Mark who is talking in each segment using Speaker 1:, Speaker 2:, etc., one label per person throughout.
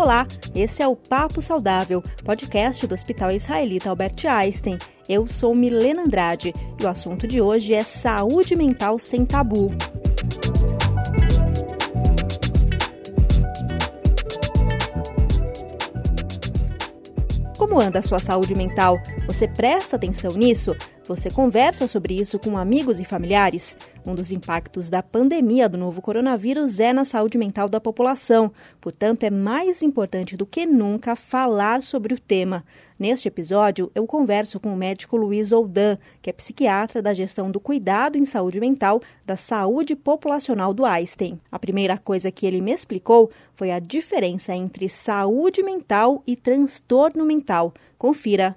Speaker 1: Olá, esse é o Papo Saudável, podcast do Hospital Israelita Albert Einstein. Eu sou Milena Andrade e o assunto de hoje é saúde mental sem tabu. Como anda a sua saúde mental? Você presta atenção nisso? Você conversa sobre isso com amigos e familiares? Um dos impactos da pandemia do novo coronavírus é na saúde mental da população. Portanto, é mais importante do que nunca falar sobre o tema. Neste episódio, eu converso com o médico Luiz Oldan, que é psiquiatra da gestão do cuidado em saúde mental da saúde populacional do Einstein. A primeira coisa que ele me explicou foi a diferença entre saúde mental e transtorno mental. Confira.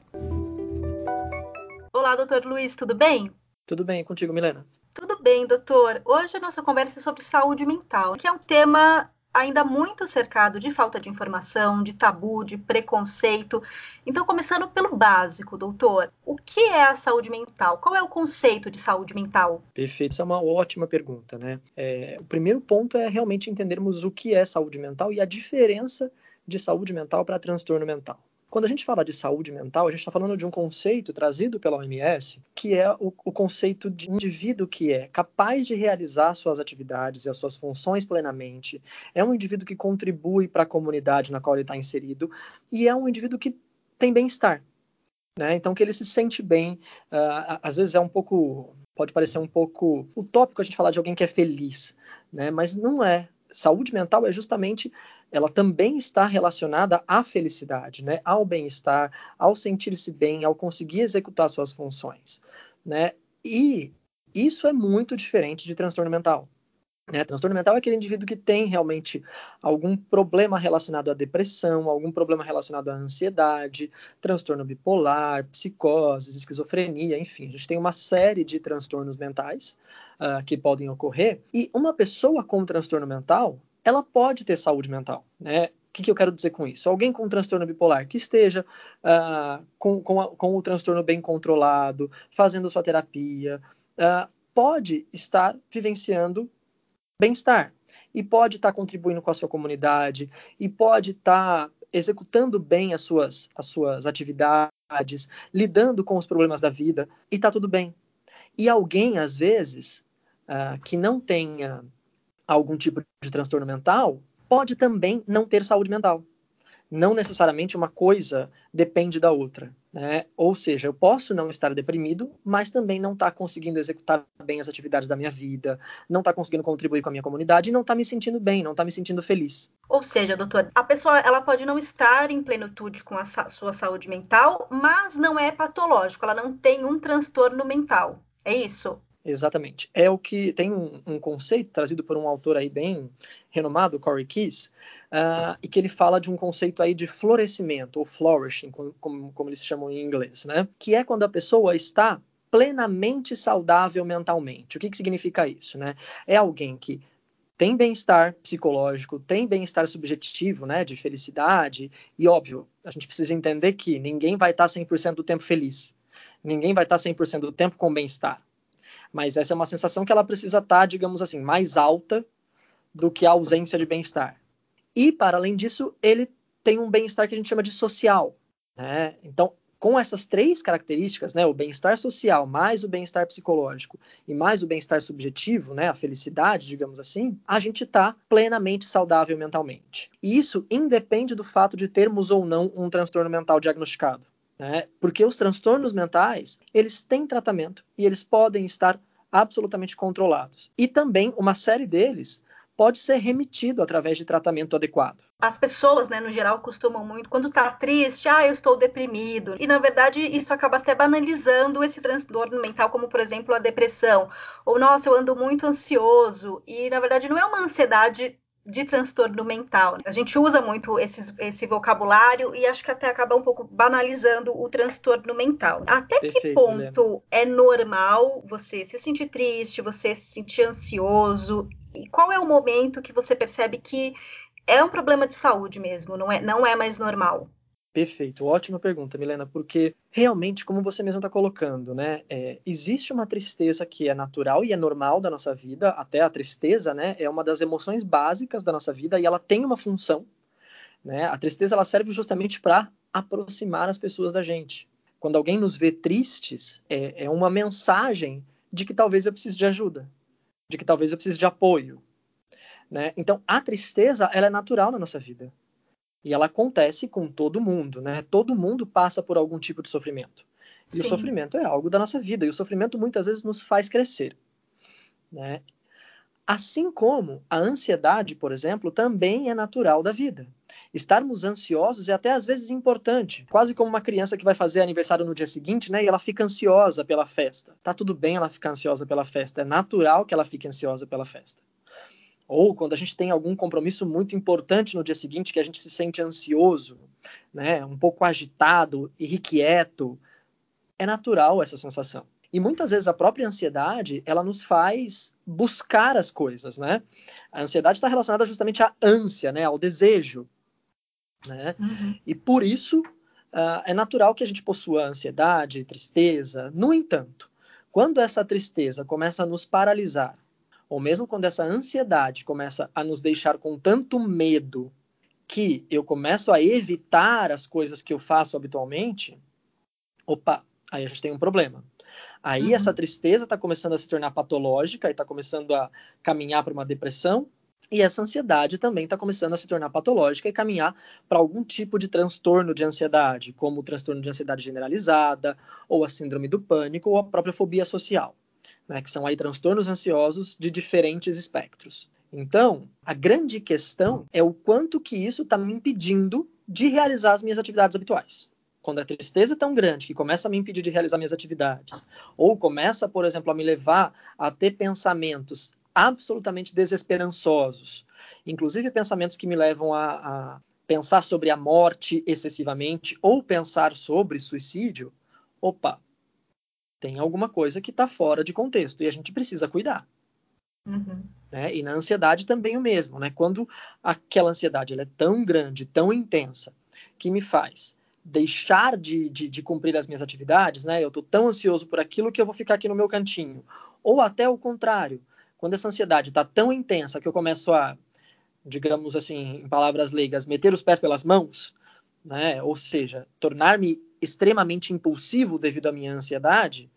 Speaker 2: Olá, doutor Luiz, tudo bem?
Speaker 3: Tudo bem, contigo, Milena?
Speaker 2: Tudo bem, doutor. Hoje a nossa conversa é sobre saúde mental, que é um tema ainda muito cercado de falta de informação, de tabu, de preconceito. Então, começando pelo básico, doutor, o que é a saúde mental? Qual é o conceito de saúde mental?
Speaker 3: Perfeito, essa é uma ótima pergunta, né? É, o primeiro ponto é realmente entendermos o que é saúde mental e a diferença de saúde mental para transtorno mental. Quando a gente fala de saúde mental, a gente está falando de um conceito trazido pela OMS, que é o, o, conceito de indivíduo que é capaz de realizar suas atividades e as suas funções plenamente, é um indivíduo que contribui para a comunidade na qual ele está inserido e é um indivíduo que tem bem-estar. Né? Então, que ele se sente bem, uh, às vezes é um pouco, pode parecer um pouco utópico a gente falar de alguém que é feliz, né? mas não é saúde mental é justamente, ela também está relacionada à felicidade, né? ao bem-estar, ao sentir-se bem, ao conseguir executar suas funções. Né? E isso é muito diferente de transtorno mental. Né? Transtorno mental é aquele indivíduo que tem realmente algum problema relacionado à depressão, algum problema relacionado à ansiedade, transtorno bipolar, psicose, esquizofrenia, enfim, a gente tem uma série de transtornos mentais uh, que podem ocorrer. E uma pessoa com transtorno mental, ela pode ter saúde mental, né? O que, que, eu quero dizer com isso? Alguém com transtorno bipolar que esteja uh, com, com, a, com, o transtorno bem controlado, fazendo sua terapia, uh, pode estar vivenciando bem-estar. E pode estar tá contribuindo com a sua comunidade, e pode estar tá executando bem as suas, as suas atividades, lidando com os problemas da vida, e está tudo bem. E alguém, às vezes, uh, que não tenha algum tipo de transtorno mental, pode também não ter saúde mental não necessariamente uma coisa depende da outra. Né? Ou seja, eu posso não estar deprimido, mas também não estar tá conseguindo executar bem as atividades da minha vida, não estar tá conseguindo contribuir com a minha comunidade e não estar tá me sentindo bem, não estar me sentindo feliz.
Speaker 2: Ou seja, doutor, a pessoa ela pode não estar em plenitude com a sa sua saúde mental, mas não é patológico, ela não tem um transtorno mental. É isso?
Speaker 3: Exatamente. É o que tem um, um, conceito trazido por um autor aí bem renomado, Corey Keyes, uh, e que ele fala de um conceito aí de florescimento, ou flourishing, como, como, como eles chamam em inglês, né? Que é quando a pessoa está plenamente saudável mentalmente. O que, que significa isso, né? É alguém que tem bem-estar psicológico, tem bem-estar subjetivo, né, de felicidade, e óbvio, a gente precisa entender que ninguém vai estar 100% do tempo feliz. Ninguém vai estar 100% do tempo com bem-estar mas essa é uma sensação que ela precisa estar, digamos assim, mais alta do que a ausência de bem-estar. E, para além disso, ele tem um bem-estar que a gente chama de social. Né? Então, com essas três características, né, o bem-estar social, mais o bem-estar psicológico e mais o bem-estar subjetivo, né, a felicidade, digamos assim, a gente está plenamente saudável mentalmente. E isso independe do fato de termos ou não um transtorno mental diagnosticado. Né? Porque os transtornos mentais, eles têm tratamento e eles podem estar absolutamente controlados. E também uma série deles pode ser remitido através de tratamento adequado.
Speaker 2: As pessoas, né, no geral, costumam muito, quando tá triste, ah, eu estou deprimido. E na verdade, isso acaba até banalizando esse transtorno mental, como por exemplo a depressão. Ou, nossa, eu ando muito ansioso. E na verdade, não é uma ansiedade de transtorno mental. A gente usa muito esse, esse vocabulário e acho que até acaba um pouco banalizando o transtorno mental. Até Perfeito, que ponto é normal você se sentir triste, você se sentir ansioso? E qual é o momento que você percebe que é um problema de saúde mesmo, não é, não é mais normal?
Speaker 3: Perfeito, ótima pergunta, Milena, porque realmente, como você mesmo está colocando, né, é, existe uma tristeza que é natural e é normal da nossa vida, até a tristeza, né, é uma das emoções básicas da nossa vida e ela tem uma função, Né? A tristeza ela serve justamente para aproximar as pessoas da gente. Quando alguém nos vê tristes, é, é uma mensagem de que talvez eu precise de ajuda, de que talvez eu precise de apoio. Né? Então, a tristeza ela é natural na nossa vida. E ela acontece com todo mundo, né? Todo mundo passa por algum tipo de sofrimento. E Sim. o sofrimento é algo da nossa vida. E o sofrimento muitas vezes nos faz crescer. Né? Assim como a ansiedade, por exemplo, também é natural da vida. Estarmos ansiosos é até às vezes importante, quase como uma criança que vai fazer aniversário no dia seguinte, né? E ela fica ansiosa pela festa. Tá tudo bem ela ficar ansiosa pela festa, é natural que ela fique ansiosa pela festa. Ou quando a gente tem algum compromisso muito importante no dia seguinte, que a gente se sente ansioso, né? Um pouco agitado, irrequieto, é natural essa sensação. E muitas vezes a própria ansiedade, ela nos faz buscar as coisas, né? A ansiedade está relacionada justamente à ânsia, né? Ao desejo, né? Uhum. E por isso uh, é natural que a gente possua ansiedade, tristeza. No entanto, quando essa tristeza começa a nos paralisar, ou mesmo quando essa ansiedade começa a nos deixar com tanto medo que eu começo a evitar as coisas que eu faço habitualmente, opa, aí a gente tem um problema. Aí uhum. essa tristeza está começando a se tornar patológica e está começando a caminhar para uma depressão. E essa ansiedade também está começando a se tornar patológica e caminhar para algum tipo de transtorno de ansiedade, como o transtorno de ansiedade generalizada, ou a síndrome do pânico, ou a própria fobia social, né, que são aí transtornos ansiosos de diferentes espectros. Então, a grande questão é o quanto que isso está me impedindo de realizar as minhas atividades habituais quando a tristeza é tão grande que começa a me impedir de realizar minhas atividades, ou começa, por exemplo, a me levar a ter pensamentos absolutamente desesperançosos, inclusive pensamentos que me levam a, a pensar sobre a morte excessivamente, ou pensar sobre suicídio, opa, tem alguma coisa que está fora de contexto e a gente precisa cuidar. Uhum. Né? E na ansiedade também o mesmo, né? Quando aquela ansiedade é tão grande, tão intensa, que me faz deixar de, de, de, cumprir as minhas atividades, né? Eu estou tão ansioso por aquilo que eu vou ficar aqui no meu cantinho. Ou até o contrário, quando essa ansiedade está tão intensa que eu começo a, digamos assim, em palavras leigas, meter os pés pelas mãos, né? Ou seja, tornar-me extremamente impulsivo devido à minha ansiedade,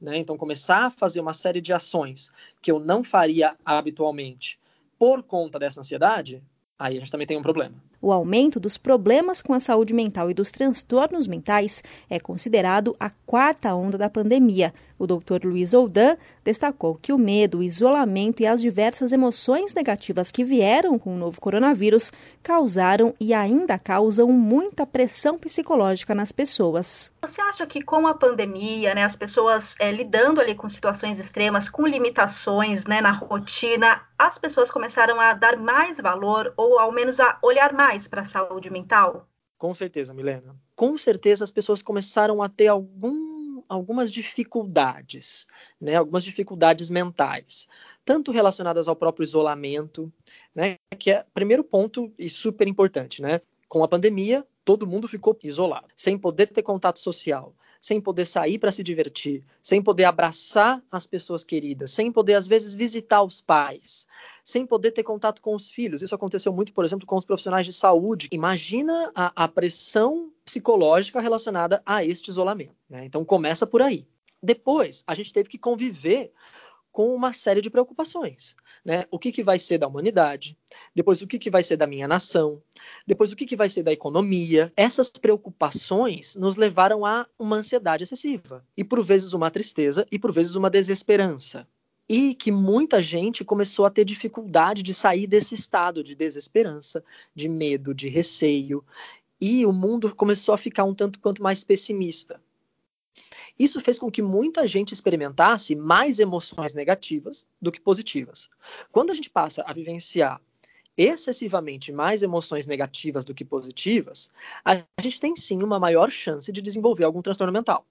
Speaker 3: né? Então começar a fazer uma série de ações que eu não faria habitualmente por conta dessa ansiedade, aí a gente também tem um problema.
Speaker 1: O aumento dos problemas com a saúde mental e dos transtornos mentais é considerado a quarta onda da pandemia. O Dr. Luiz Oldan destacou que o medo, o isolamento e as diversas emoções negativas que vieram com o novo coronavírus causaram e ainda causam muita pressão psicológica nas pessoas.
Speaker 2: Você acha que com a pandemia, né, as pessoas é, lidando ali com situações extremas, com limitações né, na rotina, as pessoas começaram a dar mais valor ou ao menos a olhar mais mais para a saúde mental?
Speaker 3: Com certeza, Milena. Com certeza as pessoas começaram a ter algum, algumas dificuldades, né? algumas dificuldades mentais, tanto relacionadas ao próprio isolamento, né? que é primeiro ponto e super importante. Né? Com a pandemia, todo mundo ficou isolado, sem poder ter contato social, sem poder sair para se divertir, sem poder abraçar as pessoas queridas, sem poder às vezes visitar os pais, sem poder ter contato com os filhos. Isso aconteceu muito, por exemplo, com os profissionais de saúde. Imagina a, a pressão psicológica relacionada a este isolamento. Né? Então começa por aí. Depois, a gente teve que conviver com uma série de preocupações. Né? O que, que vai ser da humanidade? Depois, o que, que vai ser da minha nação? Depois, o que, que vai ser da economia? Essas preocupações nos levaram a uma ansiedade excessiva. E, por vezes, uma tristeza e, por vezes, uma desesperança. E que muita gente começou a ter dificuldade de sair desse estado de desesperança, de medo, de receio. E o mundo começou a ficar um tanto quanto mais pessimista. Isso fez com que muita gente experimentasse mais emoções negativas do que positivas. Quando a gente passa a vivenciar excessivamente mais emoções negativas do que positivas, a gente tem sim uma maior chance de desenvolver algum transtorno mental.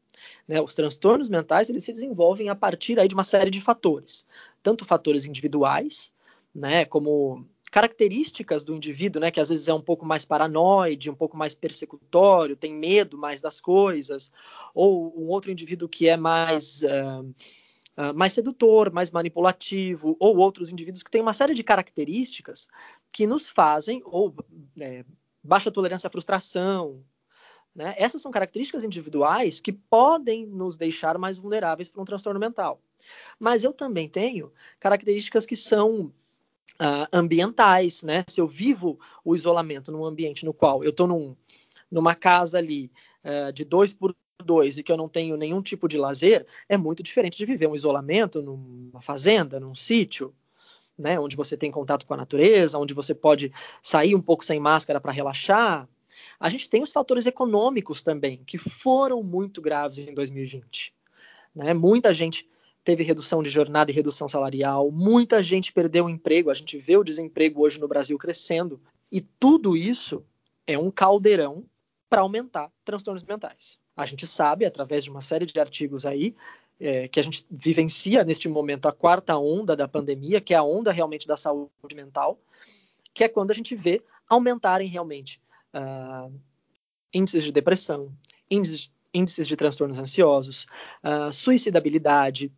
Speaker 3: Né? Os transtornos mentais eles se desenvolvem a partir aí de uma série de fatores, tanto fatores individuais, né, como características do indivíduo, né, que às vezes é um pouco mais paranoide, um pouco mais persecutório, tem medo mais das coisas, ou um outro indivíduo que é mais uh, uh, mais sedutor, mais manipulativo, ou outros indivíduos que têm uma série de características que nos fazem ou é, baixa tolerância à frustração. Né? Essas são características individuais que podem nos deixar mais vulneráveis para um transtorno mental. Mas eu também tenho características que são uh, ambientais, né? Se eu vivo o isolamento num ambiente no qual eu estou num, numa casa ali uh, de dois por dois e que eu não tenho nenhum tipo de lazer, é muito diferente de viver um isolamento numa fazenda, num sítio, né? Onde você tem contato com a natureza, onde você pode sair um pouco sem máscara para relaxar. A gente tem os fatores econômicos também, que foram muito graves em 2020. Né? Muita gente teve redução de jornada e redução salarial, muita gente perdeu o emprego, a gente vê o desemprego hoje no Brasil crescendo, e tudo isso é um caldeirão para aumentar transtornos mentais. A gente sabe, através de uma série de artigos aí, é, que a gente vivencia neste momento a quarta onda da pandemia, que é a onda realmente da saúde mental, que é quando a gente vê aumentarem realmente uh, índices de depressão, índices, índices de transtornos ansiosos, uh, suicidabilidade,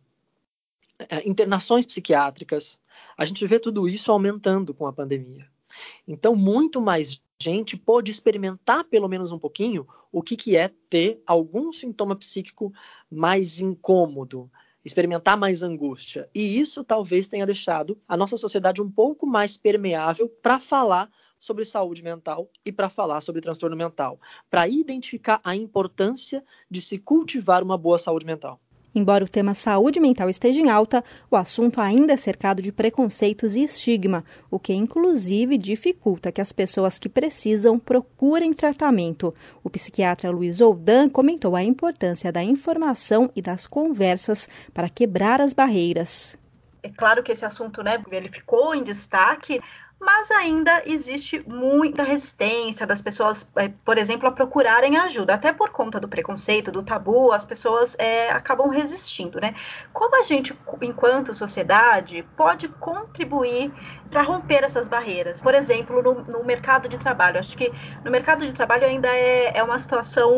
Speaker 3: internações psiquiátricas. A gente vê tudo isso aumentando com a pandemia. Então, muito mais gente pôde experimentar pelo menos um pouquinho o que, que é ter algum sintoma psíquico mais incômodo, experimentar mais angústia. E isso talvez tenha deixado a nossa sociedade um pouco mais permeável para falar sobre saúde mental e para falar sobre transtorno mental, para identificar a importância de se cultivar uma boa saúde mental.
Speaker 1: Embora o tema saúde mental esteja em alta, o assunto ainda é cercado de preconceitos e estigma, o que inclusive dificulta que as pessoas que precisam procurem tratamento. O psiquiatra Luiz Oldan comentou a importância da informação e das conversas para quebrar as barreiras.
Speaker 2: É claro que esse assunto, né, ele ficou em destaque, mas ainda existe muita resistência das pessoas, é, por exemplo, a procurarem ajuda, até por conta do preconceito, do tabu, as pessoas é, acabam resistindo, né? Como a gente, enquanto sociedade, pode contribuir para romper essas barreiras? Por exemplo, no, no, mercado de trabalho, acho que no mercado de trabalho ainda é, é uma situação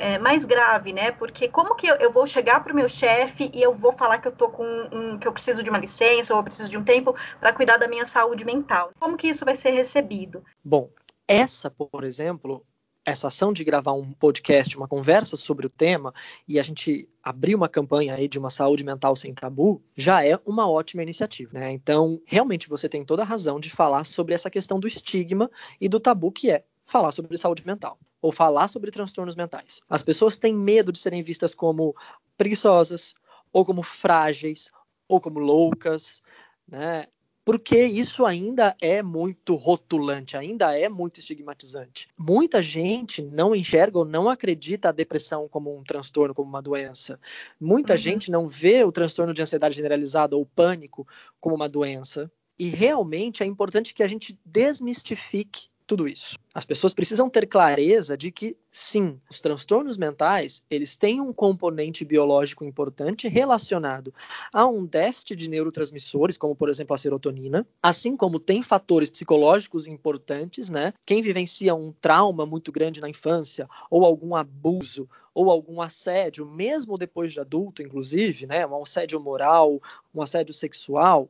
Speaker 2: é, mais grave, né? Porque como que eu, eu vou chegar para o meu chefe e eu vou falar que eu tô com um, que eu preciso de uma licença ou eu preciso de um tempo para cuidar da minha saúde mental? Como que isso vai ser recebido?
Speaker 3: Bom, essa, por exemplo, essa ação de gravar um podcast, uma conversa sobre o tema, e a gente abrir uma campanha aí de uma saúde mental sem tabu, já é uma ótima iniciativa. Né? Então, realmente você tem toda a razão de falar sobre essa questão do estigma e do tabu que é falar sobre saúde mental ou falar sobre transtornos mentais. As pessoas têm medo de serem vistas como preguiçosas, ou como frágeis, ou como loucas, né? Porque isso ainda é muito rotulante, ainda é muito estigmatizante. Muita gente não enxerga ou não acredita a depressão como um transtorno, como uma doença. Muita uhum. gente não vê o transtorno de ansiedade generalizada ou pânico como uma doença. E realmente é importante que a gente desmistifique tudo isso. As pessoas precisam ter clareza de que, sim, os transtornos mentais, eles têm um componente biológico importante relacionado a um déficit de neurotransmissores, como, por exemplo, a serotonina, assim como tem fatores psicológicos importantes, né? Quem vivencia um trauma muito grande na infância, ou algum abuso, ou algum assédio, mesmo depois de adulto, inclusive, né? Um assédio moral, um assédio sexual,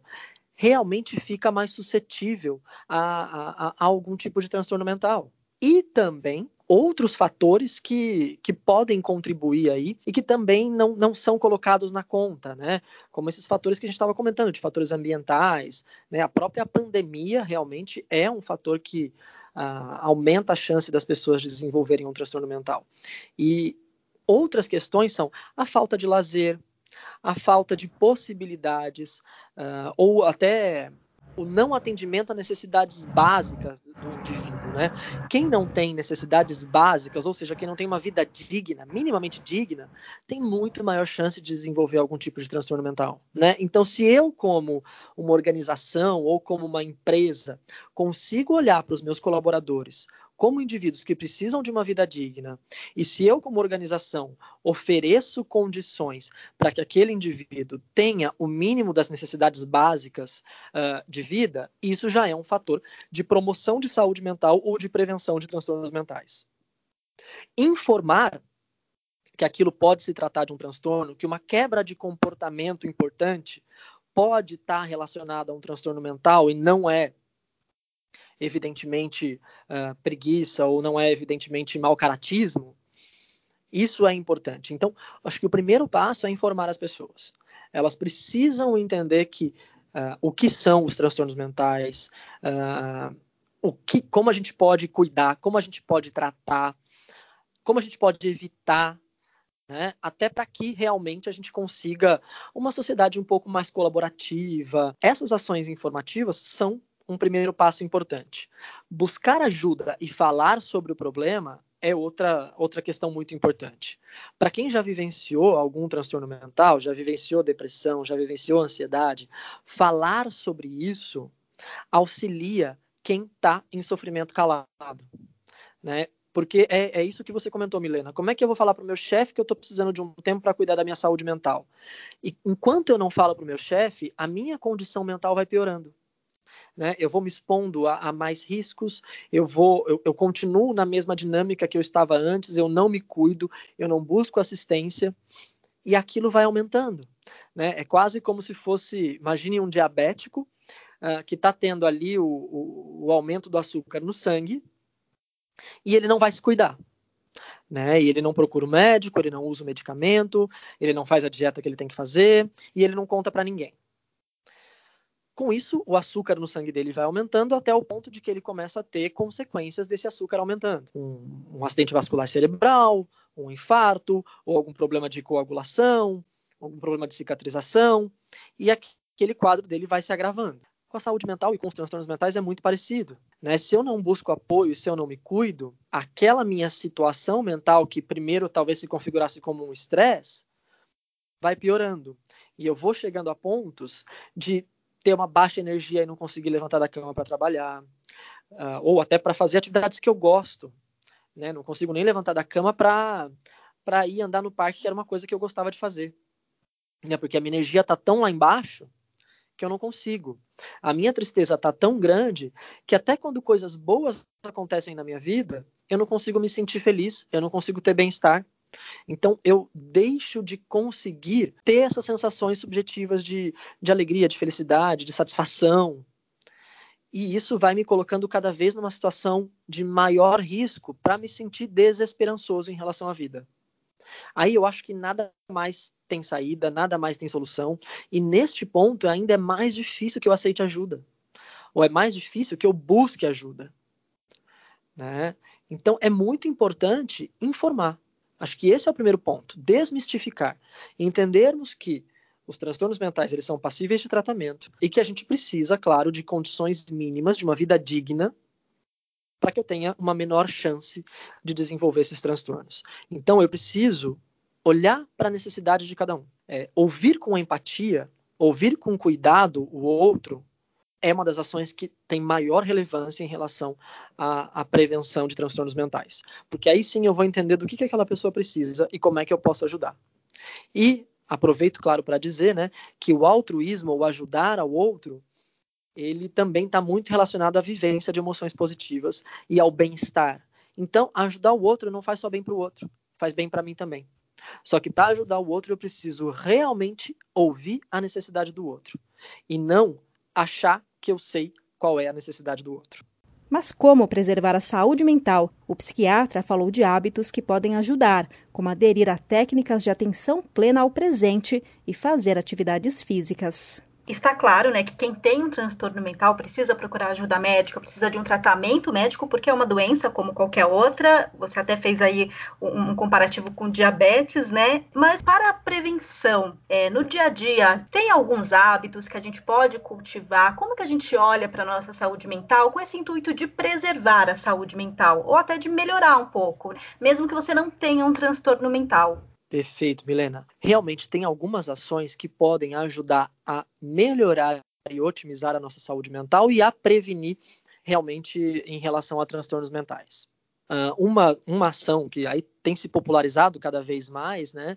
Speaker 3: realmente fica mais suscetível a, a, a algum tipo de transtorno mental. E também outros fatores que, que podem contribuir aí e que também não, não são colocados na conta, né? Como esses fatores que a gente estava comentando, de fatores ambientais, né? A própria pandemia realmente é um fator que uh, aumenta a chance das pessoas de desenvolverem um transtorno mental. E outras questões são a falta de lazer, a falta de possibilidades uh, ou até o não atendimento a necessidades básicas do indivíduo, né? Quem não tem necessidades básicas, ou seja, quem não tem uma vida digna, minimamente digna, tem muito maior chance de desenvolver algum tipo de transtorno mental, né? Então, se eu como uma organização ou como uma empresa consigo olhar para os meus colaboradores como indivíduos que precisam de uma vida digna, e se eu, como organização, ofereço condições para que aquele indivíduo tenha o mínimo das necessidades básicas uh, de vida, isso já é um fator de promoção de saúde mental ou de prevenção de transtornos mentais. Informar que aquilo pode se tratar de um transtorno, que uma quebra de comportamento importante pode estar relacionada a um transtorno mental e não é evidentemente uh, preguiça ou não é evidentemente mau caratismo, isso é importante. Então, acho que o primeiro passo é informar as pessoas. Elas precisam entender que uh, o que são os transtornos mentais, uh, o que, como a gente pode cuidar, como a gente pode tratar, como a gente pode evitar né? até para que realmente a gente consiga uma sociedade um pouco mais colaborativa. Essas ações informativas são um primeiro passo importante. Buscar ajuda e falar sobre o problema é outra, outra questão muito importante. Para quem já vivenciou algum transtorno mental, já vivenciou depressão, já vivenciou ansiedade, falar sobre isso auxilia quem está em sofrimento calado. Né? Porque é, é, isso que você comentou, Milena. Como é que eu vou falar para o meu chefe que eu estou precisando de um tempo para cuidar da minha saúde mental? E enquanto eu não falo para o meu chefe, a minha condição mental vai piorando. Né? Eu vou me expondo a, a mais riscos, eu vou, eu, eu, continuo na mesma dinâmica que eu estava antes, eu não me cuido, eu não busco assistência e aquilo vai aumentando. Né? É quase como se fosse, imagine um diabético uh, que está tendo ali o, o, o aumento do açúcar no sangue e ele não vai se cuidar. Né? E ele não procura o médico, ele não usa o medicamento, ele não faz a dieta que ele tem que fazer e ele não conta para ninguém. Com isso, o açúcar no sangue dele vai aumentando até o ponto de que ele começa a ter consequências desse açúcar aumentando. Um, um acidente vascular cerebral, um infarto, ou algum problema de coagulação, algum problema de cicatrização, e aquele quadro dele vai se agravando com a saúde mental e com os transtornos mentais é muito parecido. Né? Se eu não busco apoio, se eu não me cuido, aquela minha situação mental, que primeiro talvez se configurasse como um estresse, vai piorando. E eu vou chegando a pontos de ter uma baixa energia e não conseguir levantar da cama para trabalhar, uh, ou até para fazer atividades que eu gosto. Né? Não consigo nem levantar da cama para ir andar no parque, que era uma coisa que eu gostava de fazer. Né? Porque a minha energia está tão lá embaixo que eu não consigo. A minha tristeza está tão grande que até quando coisas boas acontecem na minha vida, eu não consigo me sentir feliz, eu não consigo ter bem-estar. Então eu deixo de conseguir ter essas sensações subjetivas de, de alegria, de felicidade, de satisfação. E isso vai me colocando cada vez numa situação de maior risco para me sentir desesperançoso em relação à vida. Aí eu acho que nada mais tem saída, nada mais tem solução, e neste ponto ainda é mais difícil que eu aceite ajuda, ou é mais difícil que eu busque ajuda. Né? Então é muito importante informar. Acho que esse é o primeiro ponto, desmistificar, entendermos que os transtornos mentais eles são passíveis de tratamento e que a gente precisa, claro, de condições mínimas de uma vida digna para que eu tenha uma menor chance de desenvolver esses transtornos. Então, eu preciso olhar para a necessidade de cada um. É, ouvir com empatia, ouvir com cuidado o outro, é uma das ações que tem maior relevância em relação à, à, prevenção de transtornos mentais. Porque aí sim eu vou entender do que, que aquela pessoa precisa e como é que eu posso ajudar. E aproveito, claro, para dizer né, que o altruísmo, ou ajudar ao outro, ele também está muito relacionado à vivência de emoções positivas e ao bem-estar. Então, ajudar o outro não faz só bem para o outro, faz bem para mim também. Só que para ajudar o outro, eu preciso realmente ouvir a necessidade do outro e não achar que eu sei qual é a necessidade do outro.
Speaker 1: Mas como preservar a saúde mental? O psiquiatra falou de hábitos que podem ajudar, como aderir a técnicas de atenção plena ao presente e fazer atividades físicas.
Speaker 2: Está claro, né, que quem tem um transtorno mental precisa procurar ajuda médica, precisa de um tratamento médico, porque é uma doença como qualquer outra. Você até fez aí um, um comparativo com diabetes, né? Mas para a prevenção, é, no dia a dia, tem alguns hábitos que a gente pode cultivar? Como que a gente olha para a nossa saúde mental com esse intuito de preservar a saúde mental ou até de melhorar um pouco, mesmo que você não tenha um transtorno mental?
Speaker 3: Perfeito, Milena. Realmente tem algumas ações que podem ajudar a melhorar e otimizar a nossa saúde mental e a prevenir realmente em relação a transtornos mentais. Uh, uma, uma ação que aí tem se popularizado cada vez mais, né,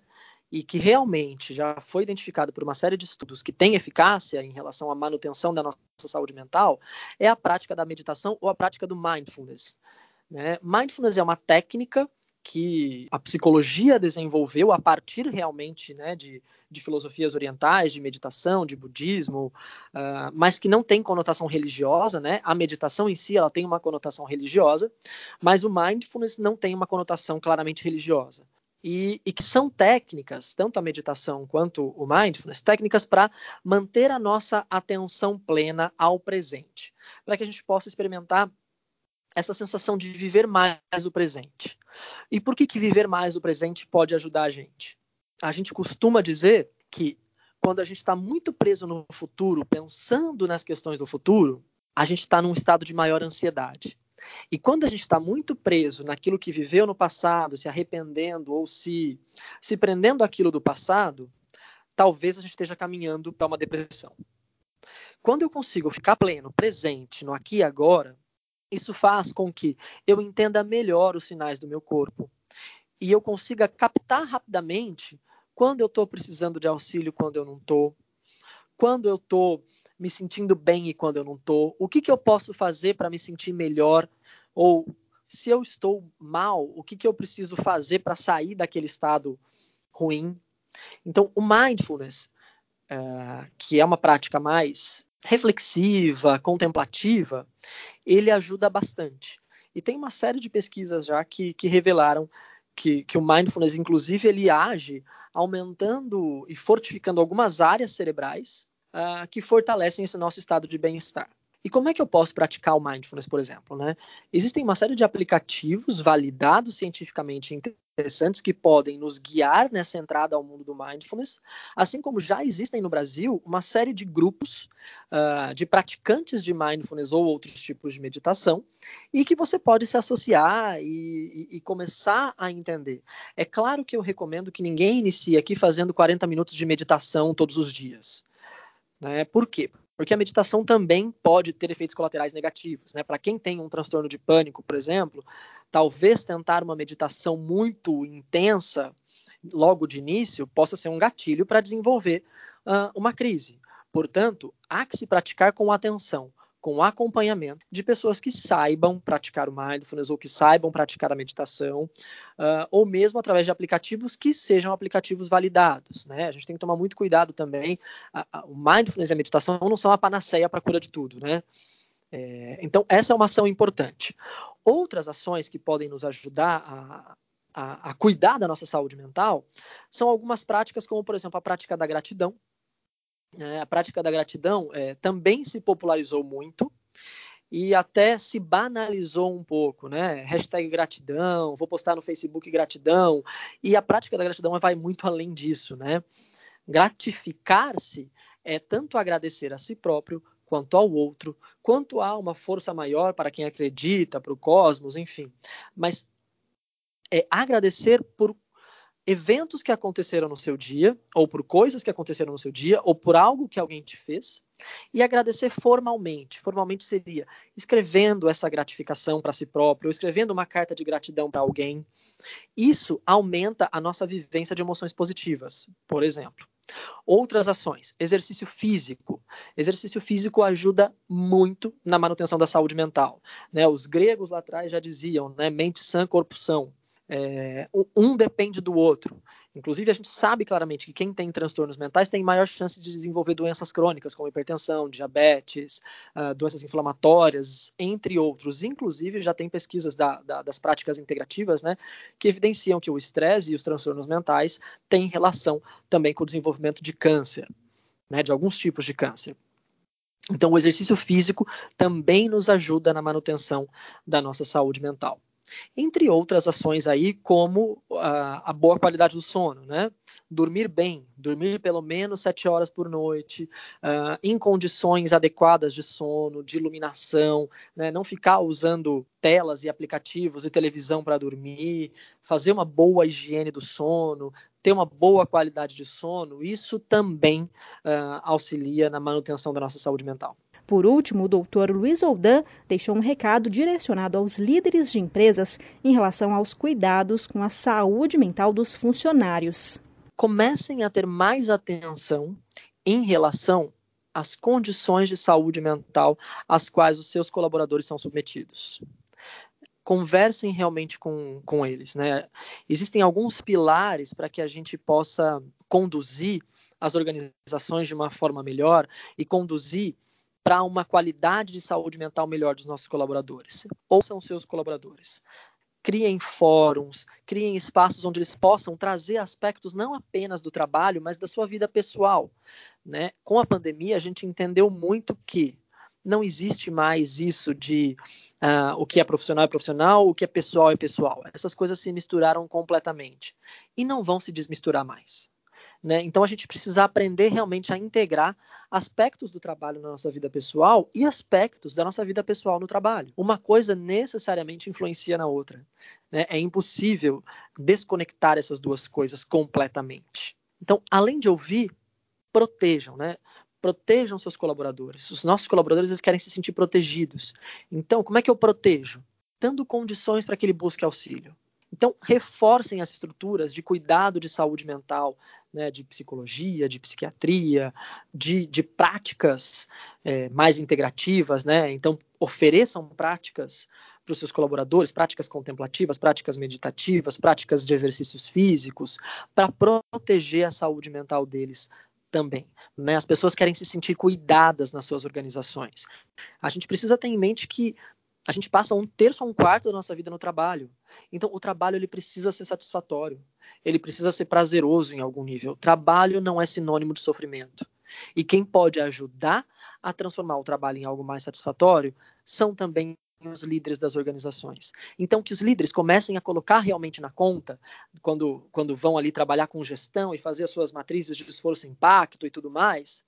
Speaker 3: e que realmente já foi identificada por uma série de estudos que tem eficácia em relação à manutenção da nossa saúde mental, é a prática da meditação ou a prática do mindfulness. Né? Mindfulness é uma técnica que a psicologia desenvolveu a partir realmente né, de, de filosofias orientais, de meditação, de budismo, uh, mas que não tem conotação religiosa. Né? A meditação em si ela tem uma conotação religiosa, mas o mindfulness não tem uma conotação claramente religiosa. E, e, que são técnicas, tanto a meditação quanto o mindfulness, técnicas para manter a nossa atenção plena ao presente, para que a gente possa experimentar essa sensação de viver mais o presente. E por que, que viver mais o presente pode ajudar a gente? A gente costuma dizer que quando a gente está muito preso no futuro, pensando nas questões do futuro, a gente está num estado de maior ansiedade. E quando a gente está muito preso naquilo que viveu no passado, se arrependendo ou se, se prendendo aquilo do passado, talvez a gente esteja caminhando para uma depressão. Quando eu consigo ficar pleno, presente, no aqui e agora, isso faz com que eu entenda melhor os sinais do meu corpo e eu consiga captar rapidamente quando eu estou precisando de auxílio, quando eu não estou, quando eu estou me sentindo bem e quando eu não estou, o que, que eu posso fazer para me sentir melhor ou se eu estou mal, o que, que eu preciso fazer para sair daquele estado ruim. Então, o mindfulness, uh, que é uma prática mais reflexiva, contemplativa, ele ajuda bastante. E tem uma série de pesquisas já que, que revelaram que, que, o mindfulness, inclusive, ele age aumentando e fortificando algumas áreas cerebrais uh, que fortalecem esse nosso estado de bem-estar. E como é que eu posso praticar o mindfulness, por exemplo? Né? Existem uma série de aplicativos validados cientificamente interessantes que podem nos guiar nessa entrada ao mundo do mindfulness, assim como já existem no Brasil uma série de grupos uh, de praticantes de mindfulness ou outros tipos de meditação e que você pode se associar e, e, e começar a entender. É claro que eu recomendo que ninguém inicie aqui fazendo 40 minutos de meditação todos os dias. Né? Por quê? Porque a meditação também pode ter efeitos colaterais negativos. Né? Para quem tem um transtorno de pânico, por exemplo, talvez tentar uma meditação muito intensa logo de início possa ser um gatilho para desenvolver uh, uma crise. Portanto, há que se praticar com atenção com acompanhamento de pessoas que saibam praticar o mindfulness ou que saibam praticar a meditação, uh, ou mesmo através de aplicativos que sejam aplicativos validados. Né? A gente tem que tomar muito cuidado também. A, a, o mindfulness e a meditação não são a panaceia para a cura de tudo, né? É, então, essa é uma ação importante. Outras ações que podem nos ajudar a, a, a, cuidar da nossa saúde mental são algumas práticas, como, por exemplo, a prática da gratidão, a prática da gratidão é, também se popularizou muito e até se banalizou um pouco, né? Hashtag gratidão, vou postar no Facebook gratidão. E a prática da gratidão vai muito além disso, né? Gratificar-se é tanto agradecer a si próprio quanto ao outro, quanto a uma força maior para quem acredita, para o cosmos, enfim. Mas é agradecer por eventos que aconteceram no seu dia, ou por coisas que aconteceram no seu dia, ou por algo que alguém te fez, e agradecer formalmente. Formalmente seria escrevendo essa gratificação para si próprio, ou escrevendo uma carta de gratidão para alguém. Isso aumenta a nossa vivência de emoções positivas, por exemplo. Outras ações, exercício físico. Exercício físico ajuda muito na manutenção da saúde mental. Né? Os gregos lá atrás já diziam, né? mente sã, corpo são. É, um depende do outro. Inclusive, a gente sabe claramente que quem tem transtornos mentais tem maior chance de desenvolver doenças crônicas, como hipertensão, diabetes, uh, doenças inflamatórias, entre outros. Inclusive, já tem pesquisas da, da, das práticas integrativas né, que evidenciam que o estresse e os transtornos mentais têm relação também com o desenvolvimento de câncer, né, de alguns tipos de câncer. Então, o exercício físico também nos ajuda na manutenção da nossa saúde mental entre outras ações aí, como a, a boa qualidade do sono, né? Dormir bem, dormir pelo menos sete horas por noite, uh, em condições adequadas de sono, de iluminação, né? não ficar usando telas e aplicativos e televisão para dormir, fazer uma boa higiene do sono, ter uma boa qualidade de sono, isso também uh, auxilia na manutenção da nossa saúde mental.
Speaker 1: Por último, o doutor Luiz Oldan deixou um recado direcionado aos líderes de empresas em relação aos cuidados com a saúde mental dos funcionários.
Speaker 3: Comecem a ter mais atenção em relação às condições de saúde mental às quais os seus colaboradores são submetidos. conversem realmente com, com eles. Né? Existem alguns pilares para que a gente possa conduzir as organizações de uma forma melhor e conduzir para uma qualidade de saúde mental melhor dos nossos colaboradores. Ou são seus colaboradores. Criem fóruns, criem espaços onde eles possam trazer aspectos não apenas do trabalho, mas da sua vida pessoal. Né? Com a pandemia, a gente entendeu muito que não existe mais isso de uh, o que é profissional é profissional, o que é pessoal é pessoal. Essas coisas se misturaram completamente e não vão se desmisturar mais. Né? Então a gente precisa aprender realmente a integrar aspectos do trabalho na nossa vida pessoal e aspectos da nossa vida pessoal no trabalho. Uma coisa necessariamente influencia na outra. Né? É impossível desconectar essas duas coisas completamente. Então, além de ouvir, protejam, né? Protejam seus colaboradores. Os nossos colaboradores eles querem se sentir protegidos. Então, como é que eu protejo? Dando condições para que ele busque auxílio. Então, reforcem as estruturas de cuidado de saúde mental, né, de psicologia, de psiquiatria, de, de práticas é, mais integrativas. Né? Então, ofereçam práticas para os seus colaboradores, práticas contemplativas, práticas meditativas, práticas de exercícios físicos, para proteger a saúde mental deles também. Né? As pessoas querem se sentir cuidadas nas suas organizações. A gente precisa ter em mente que a gente passa um terço a um quarto da nossa vida no trabalho. Então, o trabalho ele precisa ser satisfatório. Ele precisa ser prazeroso em algum nível. Trabalho não é sinônimo de sofrimento. E quem pode ajudar a transformar o trabalho em algo mais satisfatório são também os líderes das organizações. Então, que os líderes comecem a colocar realmente na conta, quando, quando vão ali trabalhar com gestão e fazer as suas matrizes de esforço e impacto e tudo mais,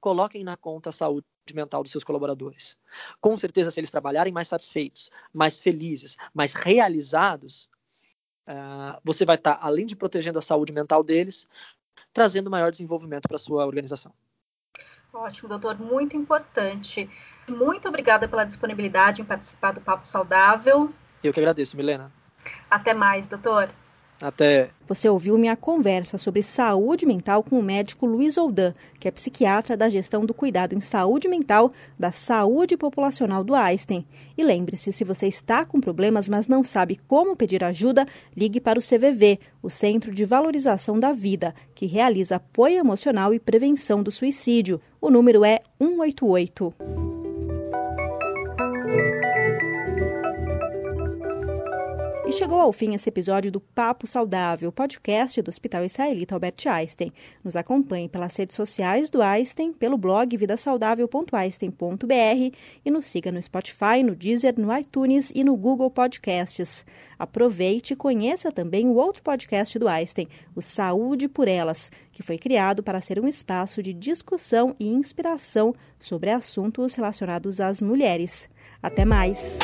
Speaker 3: coloquem na conta a saúde mental dos seus colaboradores. Com certeza, se eles trabalharem mais satisfeitos, mais felizes, mais realizados, uh, você vai estar, além de protegendo a saúde mental deles, trazendo maior desenvolvimento para a sua organização.
Speaker 2: Ótimo, doutor, muito importante. Muito obrigada pela disponibilidade em participar do Papo Saudável.
Speaker 3: Eu que agradeço, Milena.
Speaker 2: Até mais, doutor.
Speaker 3: Até.
Speaker 1: Você ouviu minha conversa sobre saúde mental com o médico Luiz Oldan, que é psiquiatra da gestão do cuidado em saúde mental da saúde populacional do Einstein. E lembre-se, se você está com problemas, mas não sabe como pedir ajuda, ligue para o CVV, o Centro de Valorização da Vida, que realiza apoio emocional e prevenção do suicídio. O número é 188. Chegou ao fim esse episódio do Papo Saudável, podcast do Hospital Israelita Albert Einstein. Nos acompanhe pelas redes sociais do Einstein, pelo blog vidasaudável.einstein.br e nos siga no Spotify, no Deezer, no iTunes e no Google Podcasts. Aproveite e conheça também o outro podcast do Einstein, o Saúde por Elas, que foi criado para ser um espaço de discussão e inspiração sobre assuntos relacionados às mulheres. Até mais!